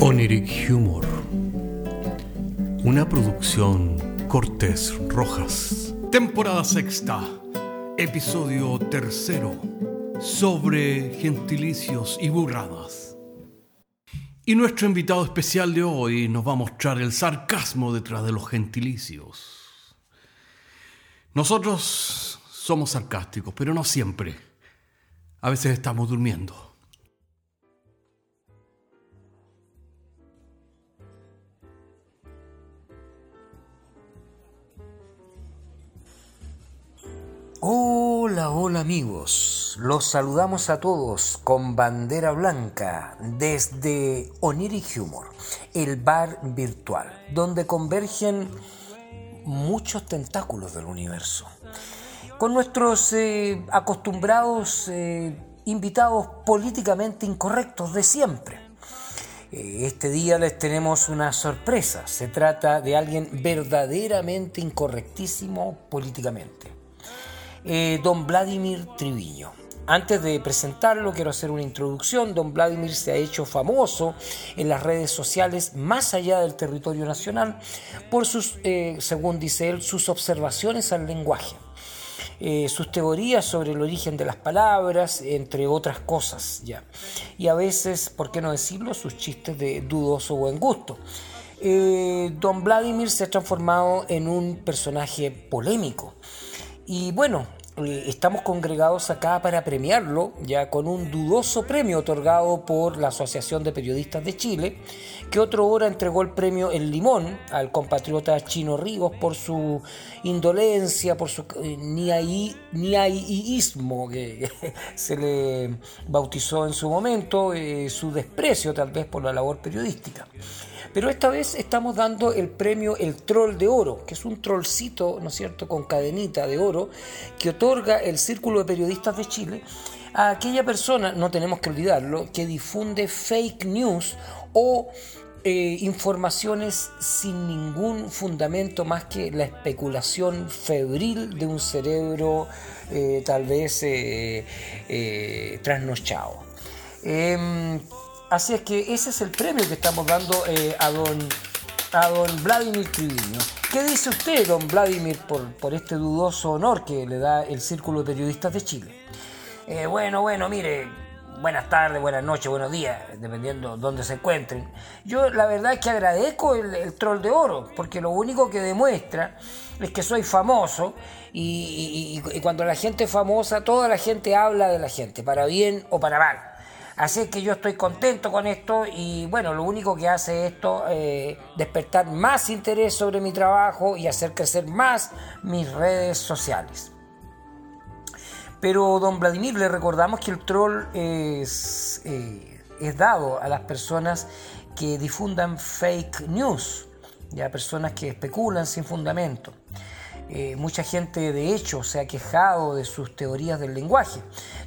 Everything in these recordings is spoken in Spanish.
Oniric Humor. Una producción Cortés Rojas. Temporada sexta. Episodio tercero. Sobre gentilicios y burradas. Y nuestro invitado especial de hoy nos va a mostrar el sarcasmo detrás de los gentilicios. Nosotros somos sarcásticos, pero no siempre. A veces estamos durmiendo. Hola, hola amigos. Los saludamos a todos con bandera blanca desde Oniric Humor, el bar virtual, donde convergen muchos tentáculos del universo. Con nuestros eh, acostumbrados eh, invitados políticamente incorrectos de siempre. Eh, este día les tenemos una sorpresa. Se trata de alguien verdaderamente incorrectísimo políticamente eh, don Vladimir Triviño. Antes de presentarlo, quiero hacer una introducción. Don Vladimir se ha hecho famoso en las redes sociales más allá del territorio nacional por sus, eh, según dice él, sus observaciones al lenguaje. Eh, sus teorías sobre el origen de las palabras, entre otras cosas, ya. Y a veces, ¿por qué no decirlo?, sus chistes de dudoso buen gusto. don Vladimir se ha transformado en un personaje polémico. Y bueno, eh, estamos congregados acá para premiarlo, ya con un dudoso premio otorgado por la Asociación de Periodistas de Chile, que otro hora entregó el premio El Limón al compatriota Chino Ríos por su indolencia, por su eh, niaiísmo que se le bautizó en su momento, eh, su desprecio tal vez por la labor periodística. Pero esta vez estamos dando el premio El Troll de Oro, que es un trollcito, ¿no es cierto?, con cadenita de oro, que otorga el Círculo de Periodistas de Chile a aquella persona, no tenemos que olvidarlo, que difunde fake news o eh, informaciones sin ningún fundamento más que la especulación febril de un cerebro eh, tal vez eh, trasnochado. Así es que ese es el premio que estamos dando eh, a, don, a don Vladimir Triviño. ¿Qué dice usted, don Vladimir, por, por este dudoso honor que le da el Círculo de Periodistas de Chile? Eh, bueno, bueno, mire, buenas tardes, buenas noches, buenos días, dependiendo dónde se encuentren. Yo la verdad es que agradezco el, troll de oro, porque lo único que demuestra es que soy famoso y, cuando la gente es famosa, toda la gente habla de la gente, para bien o para mal. Así que yo estoy contento con esto y bueno, lo único que hace esto es eh, despertar más interés sobre mi trabajo y hacer crecer más mis redes sociales. Pero don Vladimir, le recordamos que el troll es, eh, es dado a las personas que difundan fake news, ya personas que especulan sin fundamento. Eh, mucha gente de hecho se ha quejado de sus teorías del lenguaje.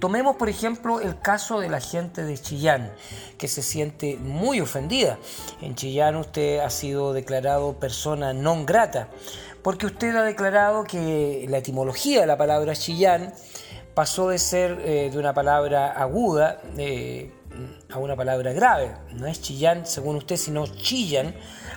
Tomemos por ejemplo el caso de la gente de Chillán, que se siente muy ofendida. En Chillán usted ha sido declarado persona non grata, porque usted ha declarado que la etimología de la palabra Chillán pasó de ser eh, de una palabra aguda eh, a una palabra grave. No es Chillán según usted, sino Chillán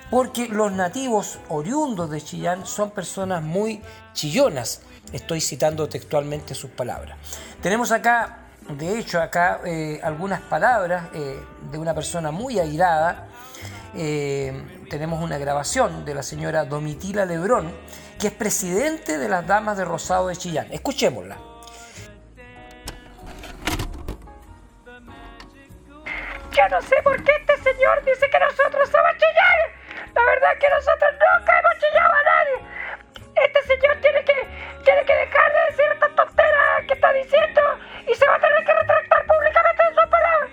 porque los nativos oriundos de Chillán son personas muy chillonas. Estoy citando textualmente sus palabras. Tenemos acá, de hecho, acá eh, algunas palabras eh, de una persona muy airada. Eh, tenemos una grabación de la señora Domitila Lebrón, que es presidente de las Damas de Rosado de Chillán. Escuchémosla. Yo no sé por qué este señor dice que nosotros somos Chillán. La verdad es que nosotros nunca hemos chillado a nadie. Este señor tiene que, tiene que dejar de decir estas tonteras que está diciendo y se va a tener que retractar públicamente de sus palabras.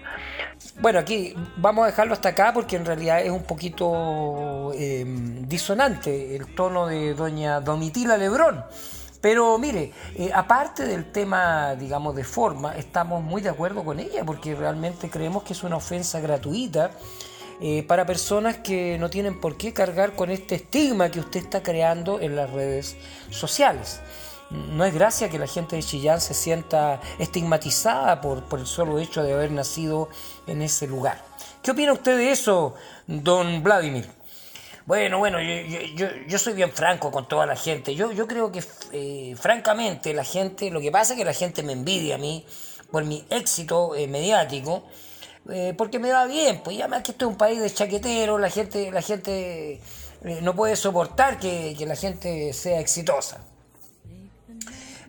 Bueno, aquí vamos a dejarlo hasta acá porque en realidad es un poquito em, disonante el tono de doña Domitila Lebrón. Pero mire, eh, aparte del tema, digamos, de forma, estamos muy de acuerdo con ella porque realmente creemos que es una ofensa gratuita eh, para personas que no tienen por qué cargar con este estigma que usted está creando en las redes sociales. No es gracia que la gente de Chillán se sienta estigmatizada por, por el solo hecho de haber nacido en ese lugar. ¿Qué opina usted de eso, don Vladimir? Bueno, bueno, yo, yo, soy bien franco con toda la gente. Yo, yo creo que, eh, francamente, la gente, lo que pasa es que la gente me envidia a mí por mi éxito eh, mediático, eh, porque me va bien, pues ya más que esto es un país de chaqueteros, la gente, la gente no puede soportar que, que la gente sea exitosa.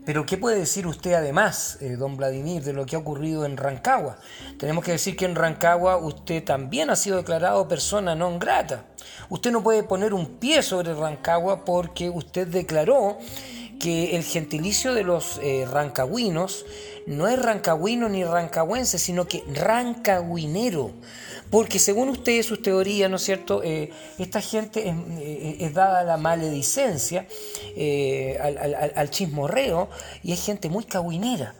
Pero ¿qué puede decir usted además, eh, don Vladimir, de lo que ha ocurrido en Rancagua? Tenemos que decir que en Rancagua usted también ha sido declarado persona non grata. Usted no puede poner un pie sobre Rancagua porque usted declaró que el gentilicio de los eh, rancagüinos no es rancagüino ni rancagüense, sino que rancagüinero. Porque según ustedes, sus teorías, ¿no es cierto? Eh, esta gente es, eh, dada la maledicencia, eh, al, chismorreo, y es gente muy cagüinera.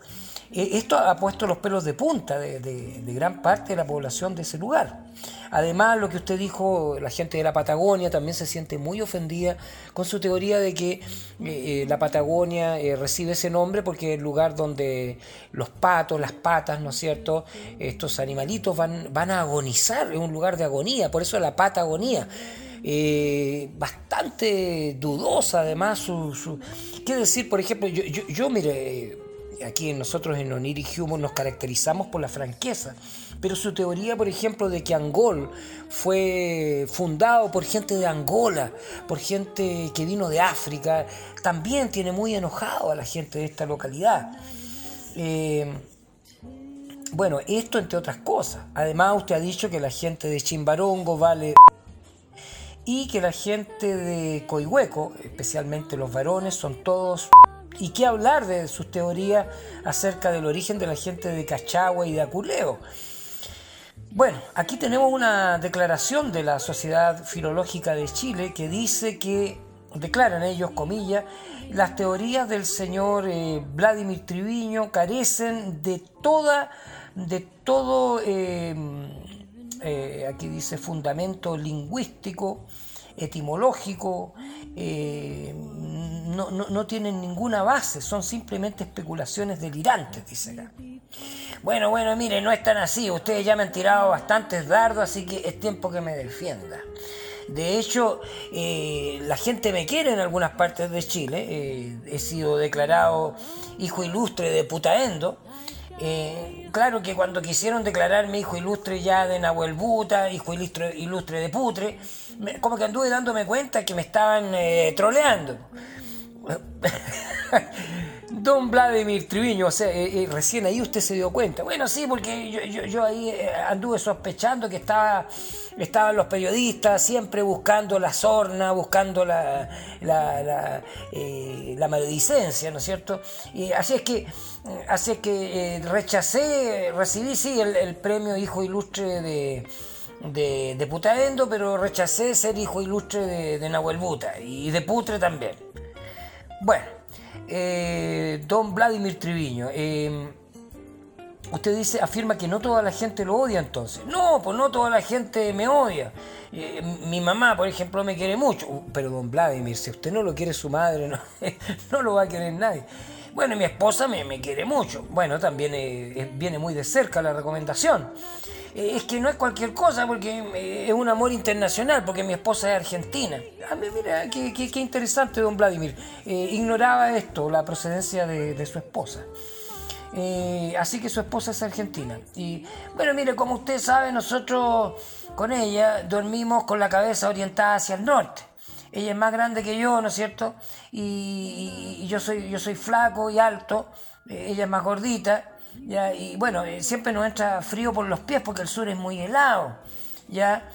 Esto ha puesto los pelos de punta de gran parte de la población de ese lugar. Además, lo que usted dijo, la gente de la Patagonia también se siente muy ofendida con su teoría de que eh, eh, la Patagonia eh, recibe ese nombre porque es el lugar donde los patos, las patas, ¿no es cierto? Estos animalitos van, van a agonizar, es un lugar de agonía, por eso la patagonía. bastante dudosa además su, qué decir por ejemplo yo, yo, yo mire aquí nosotros en Onir y Humor nos caracterizamos por la franqueza pero su teoría, por ejemplo, de que Angol fue fundado por gente de Angola, por gente que vino de África, también tiene muy enojado a la gente de esta localidad. Eh, bueno, esto entre otras cosas. Además, usted ha dicho que la gente de Chimbarongo vale y que la gente de Coihueco, especialmente los varones, son todos y qué hablar de sus teorías acerca del origen de la gente de Cachagua y de Aculeo. Bueno, aquí tenemos una declaración de la Sociedad Filológica de Chile que dice que, declaran ellos, comillas, las teorías del señor eh, Vladimir Triviño carecen de toda, de todo, eh, eh, aquí dice, fundamento lingüístico, etimológico, no, no, tienen ninguna base, son simplemente especulaciones delirantes, dice acá. Bueno, bueno, mire, no es tan así. Ustedes ya me han tirado bastantes dardos, así que es tiempo que me defienda. De hecho, eh, la gente me quiere en algunas partes de Chile. Eh, he sido declarado hijo ilustre de Putaendo. Eh, claro que cuando quisieron declararme hijo ilustre ya de Nahuel Buta, hijo ilustre, ilustre de Putre, como que anduve dándome cuenta que me estaban troleando. Don Vladimir Triviño, o sea, eh, eh, recién ahí usted se dio cuenta. Bueno, sí, porque yo, ahí eh, anduve sospechando que estaba, estaban los periodistas siempre buscando la sorna, buscando la, la, maledicencia, ¿no es cierto? Y así es que, así que rechacé, recibí sí el, premio Hijo Ilustre de, de, Putaendo, pero rechacé ser hijo ilustre de, de Nahuel Buta y de Putre también. Bueno. Eh, don Vladimir Triviño, eh, usted dice, afirma que no toda la gente lo odia entonces. No, pues no toda la gente me odia. Eh, mi mamá, por ejemplo, me quiere mucho. Uh, pero don Vladimir, si usted no lo quiere su madre, no, lo va a querer nadie. Bueno, mi esposa me, me quiere mucho. Bueno, también viene muy de cerca la recomendación. Eh, es que no es cualquier cosa porque eh, es un amor internacional, porque mi esposa es argentina. Ah, mira, qué, interesante, don Vladimir. Eh, ignoraba esto, la procedencia de, su esposa. así que su esposa es argentina. Y bueno, mire, como usted sabe, nosotros con ella dormimos con la cabeza orientada hacia el norte. Ella es más grande que yo, ¿no es cierto? Y, yo, soy, yo soy flaco y alto, ella es más gordita ¿ya? Y bueno, eh, siempre nos entra frío por los pies porque el sur es muy helado, ¿ya?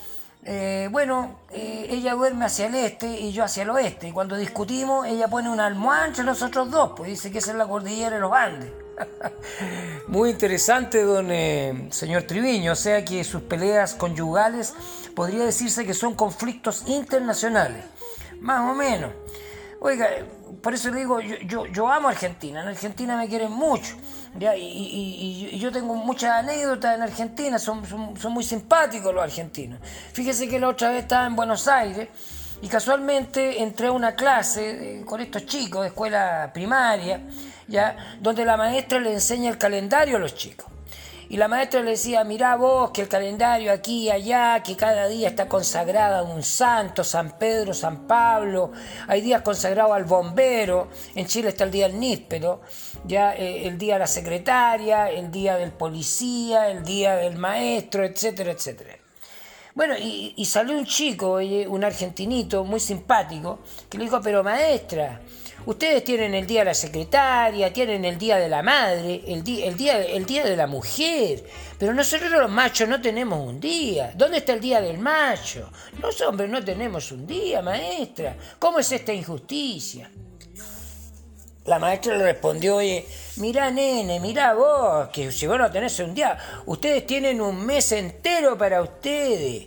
Eh, bueno, eh, ella duerme hacia el este y yo hacia el oeste. Y cuando discutimos, ella pone una almohada entre nosotros dos, pues dice que esa es la cordillera de los Andes. Muy interesante, don señor Triviño. O sea que sus peleas conyugales podría decirse que son conflictos internacionales. Más o menos. Oiga, por eso le digo, yo, yo, amo a Argentina. En Argentina me quieren mucho. Y, yo tengo muchas anécdotas en Argentina, son, son, muy simpáticos los argentinos. Fíjese que la otra vez estaba en Buenos Aires y casualmente entré a una clase eh, con estos chicos de escuela primaria, ya, donde la maestra le enseña el calendario a los chicos. Y la maestra le decía, mirá vos que el calendario aquí y allá, que cada día está consagrado a un santo, San Pedro, San Pablo, hay días consagrados al bombero, en Chile está el día del níspero, ya eh, el día de la secretaria, el día del policía, el día del maestro, etcétera, etcétera. Bueno, y, y salió un chico, un argentinito muy simpático, que le dijo, pero maestra, Ustedes tienen el día de la secretaria, tienen el día de la madre, el, día, el, día, el día de la mujer. Pero nosotros los machos no tenemos un día. ¿Dónde está el día del macho? Los hombres no tenemos un día, maestra. ¿Cómo es esta injusticia? La maestra le respondió, oye, mira nene, mira vos, que si vos no tenés un día, ustedes tienen un mes entero para ustedes.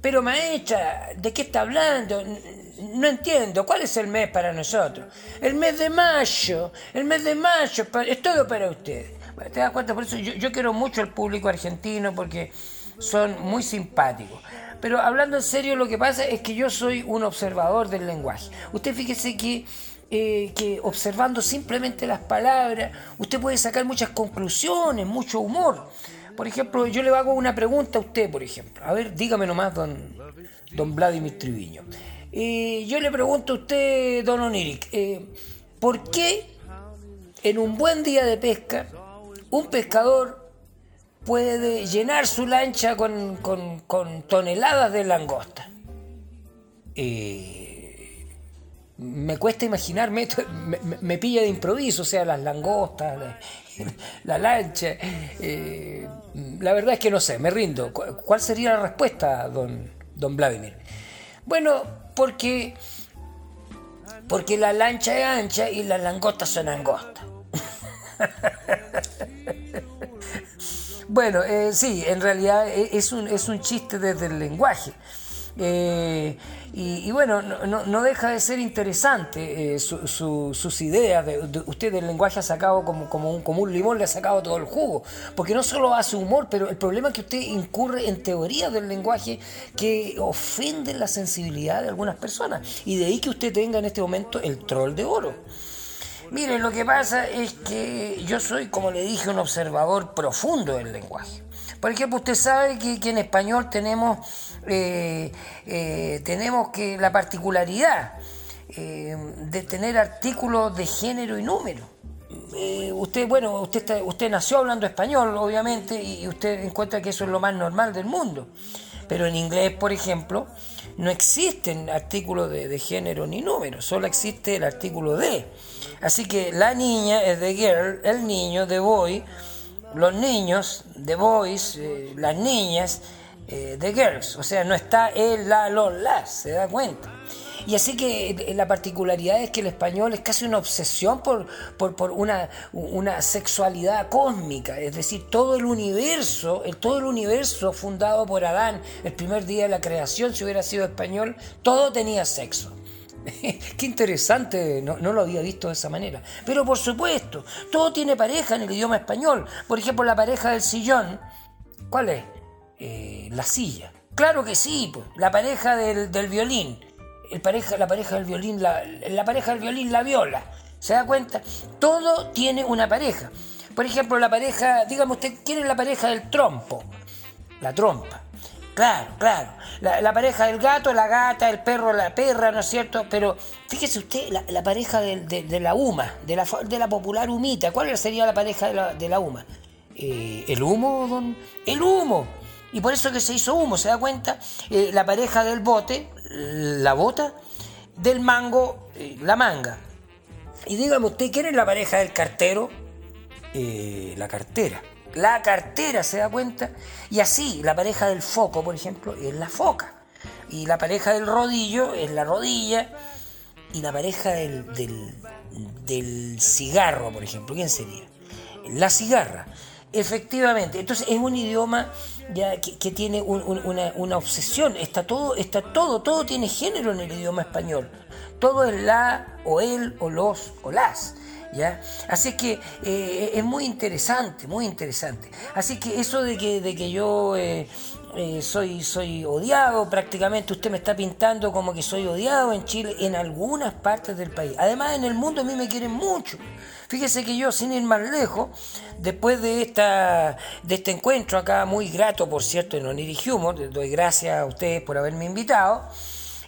Pero maestra, ¿de qué está hablando? No entiendo, ¿cuál es el mes para nosotros? El mes de mayo, el mes de mayo, es todo para ustedes. ¿Te das cuenta? Por eso yo, quiero mucho al público argentino porque son muy simpáticos. Pero hablando en serio, lo que pasa es que yo soy un observador del lenguaje. Usted fíjese que, eh, que observando simplemente las palabras, usted puede sacar muchas conclusiones, mucho humor. Por ejemplo, yo le hago una pregunta a usted, por ejemplo. A ver, dígame nomás, don, don Vladimir Triviño. Y yo le pregunto a usted, don Oniric, eh, ¿por qué en un buen día de pesca un pescador puede llenar su lancha con, toneladas de langosta? Me cuesta imaginarme, me, pilla de improviso, o sea, las langostas, la, lancha. Eh, la verdad es que no sé, me rindo. ¿Cuál sería la respuesta, don, don Vladimir? Bueno, porque, porque la lancha es ancha y las langostas son angostas. bueno, eh, sí, en realidad eh, es un, es un chiste desde el lenguaje. Eh, y, bueno, no, deja de ser interesante eh, sus ideas. De, usted del lenguaje ha sacado como, un, como un limón, le ha sacado todo el jugo. Porque no solo hace humor, pero el problema es que usted incurre en teorías del lenguaje que ofenden la sensibilidad de algunas personas. Y de ahí que usted tenga en este momento el troll de oro. Mire, lo que pasa es que yo soy, como le dije, un observador profundo del lenguaje. Por ejemplo, usted sabe que, en español tenemos, eh, eh, tenemos que la particularidad eh, de tener artículos de género y número. usted, bueno, usted, usted nació hablando español, obviamente, y usted encuentra que eso es lo más normal del mundo. Pero en inglés, por ejemplo, no existen artículos de, de, género ni número, solo existe el artículo de. Así que la niña es de girl, el niño de boy, los niños de boys, eh, las niñas eh, de girls, o sea, no está el, la, los, las, se da cuenta. Y así que eh, la particularidad es que el español es casi una obsesión por, por, una, una, sexualidad cósmica, es decir, todo el universo, el, todo el universo fundado por Adán el primer día de la creación, si hubiera sido español, todo tenía sexo. Qué interesante, no, lo había visto de esa manera. Pero por supuesto, todo tiene pareja en el idioma español. Por ejemplo, la pareja del sillón, ¿cuál es? Eh, la silla. Claro que sí, pues. la pareja del, violín. El pareja, la pareja del violín, la, la pareja del violín, la viola. ¿Se da cuenta? Todo tiene una pareja. Por ejemplo, la pareja, dígame usted, ¿quién es la pareja del trompo? La trompa. Claro, claro. La, pareja del gato, la gata, el perro, la perra, ¿no es cierto? Pero fíjese usted, la, pareja de, la UMA, de la, de la popular humita. ¿Cuál sería la pareja de la, de? Eh, ¿El humo, don? ¡El humo! Y por eso que se hizo humo, ¿se da cuenta? Eh, la pareja del bote, la bota, del mango, eh, la manga. Y dígame usted, ¿quién es la pareja del cartero? la cartera la cartera, ¿se da cuenta? Y así, la pareja del foco, por ejemplo, es la foca. Y la pareja del rodillo es la rodilla. Y la pareja del, del, cigarro, por ejemplo, ¿quién sería? La cigarra. Efectivamente, entonces es un idioma que, tiene una, una, obsesión, está todo, está todo, todo tiene género en el idioma español. Todo es la, o él, o los, o las. ¿Ya? Así que eh, es muy interesante, muy interesante. Así que eso de que, de que yo eh, eh, soy, soy odiado prácticamente, usted me está pintando como que soy odiado en Chile, en algunas partes del país. Además, en el mundo a mí me quieren mucho. Fíjese que yo, sin ir más lejos, después de, esta, de este encuentro acá, muy grato, por cierto, en Oniri Humor, doy gracias a ustedes por haberme invitado.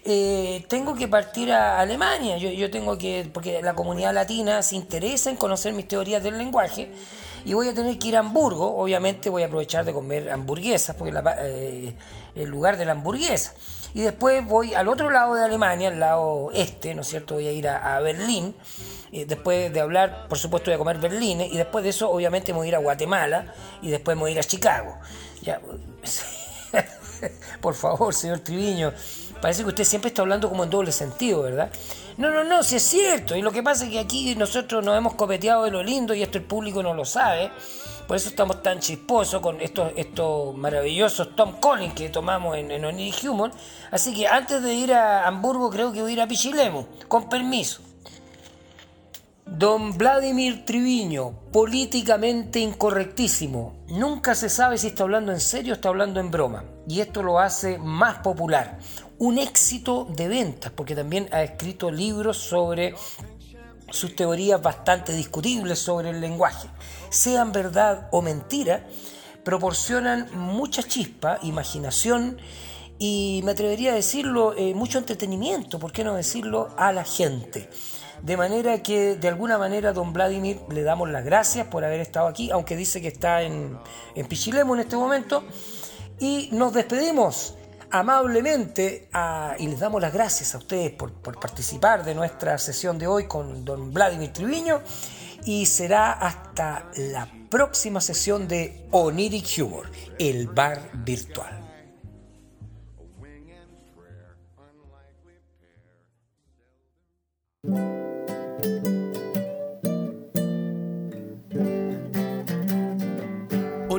Eh, tengo que partir a Alemania. Yo, yo tengo que, porque la comunidad latina se interesa en conocer mis teorías del lenguaje y voy a tener que ir a Hamburgo. Obviamente voy a aprovechar de comer hamburguesas, porque la, eh, el lugar de la hamburguesa. Y después voy al otro lado de Alemania, al lado este, ¿no es cierto? Voy a ir a, Berlín. Y después de hablar, por supuesto, voy a comer Berlín. Y después de eso, obviamente, voy a ir a Guatemala. Y después voy a ir a Chicago. Ya. por favor, señor Triviño Parece que usted siempre está hablando como en doble sentido, ¿verdad? No, no, no, si es cierto. Y lo que pasa es que aquí nosotros nos hemos copeteado de lo lindo y esto el público no lo sabe. Por eso estamos tan chisposos con estos, estos maravillosos Tom Collins que tomamos en, en Oniri Humor. Así que antes de ir a Hamburgo creo que voy a ir a Pichilemu, con permiso. Don Vladimir Triviño, políticamente incorrectísimo. Nunca se sabe si está hablando en serio o está hablando en broma. Y esto lo hace más popular un éxito de ventas, porque también ha escrito libros sobre sus teorías bastante discutibles sobre el lenguaje. Sean verdad o mentira, proporcionan mucha chispa, imaginación y me atrevería a decirlo, eh, mucho entretenimiento, ¿por qué no decirlo?, a la gente. De manera que de alguna manera don Vladimir le damos las gracias por haber estado aquí, aunque dice que está en, en Pichilemu en este momento. Y nos despedimos amablemente y les damos las gracias a ustedes por, por, participar de nuestra sesión de hoy con don Vladimir Triviño y será hasta la próxima sesión de Oniric Humor, el bar virtual.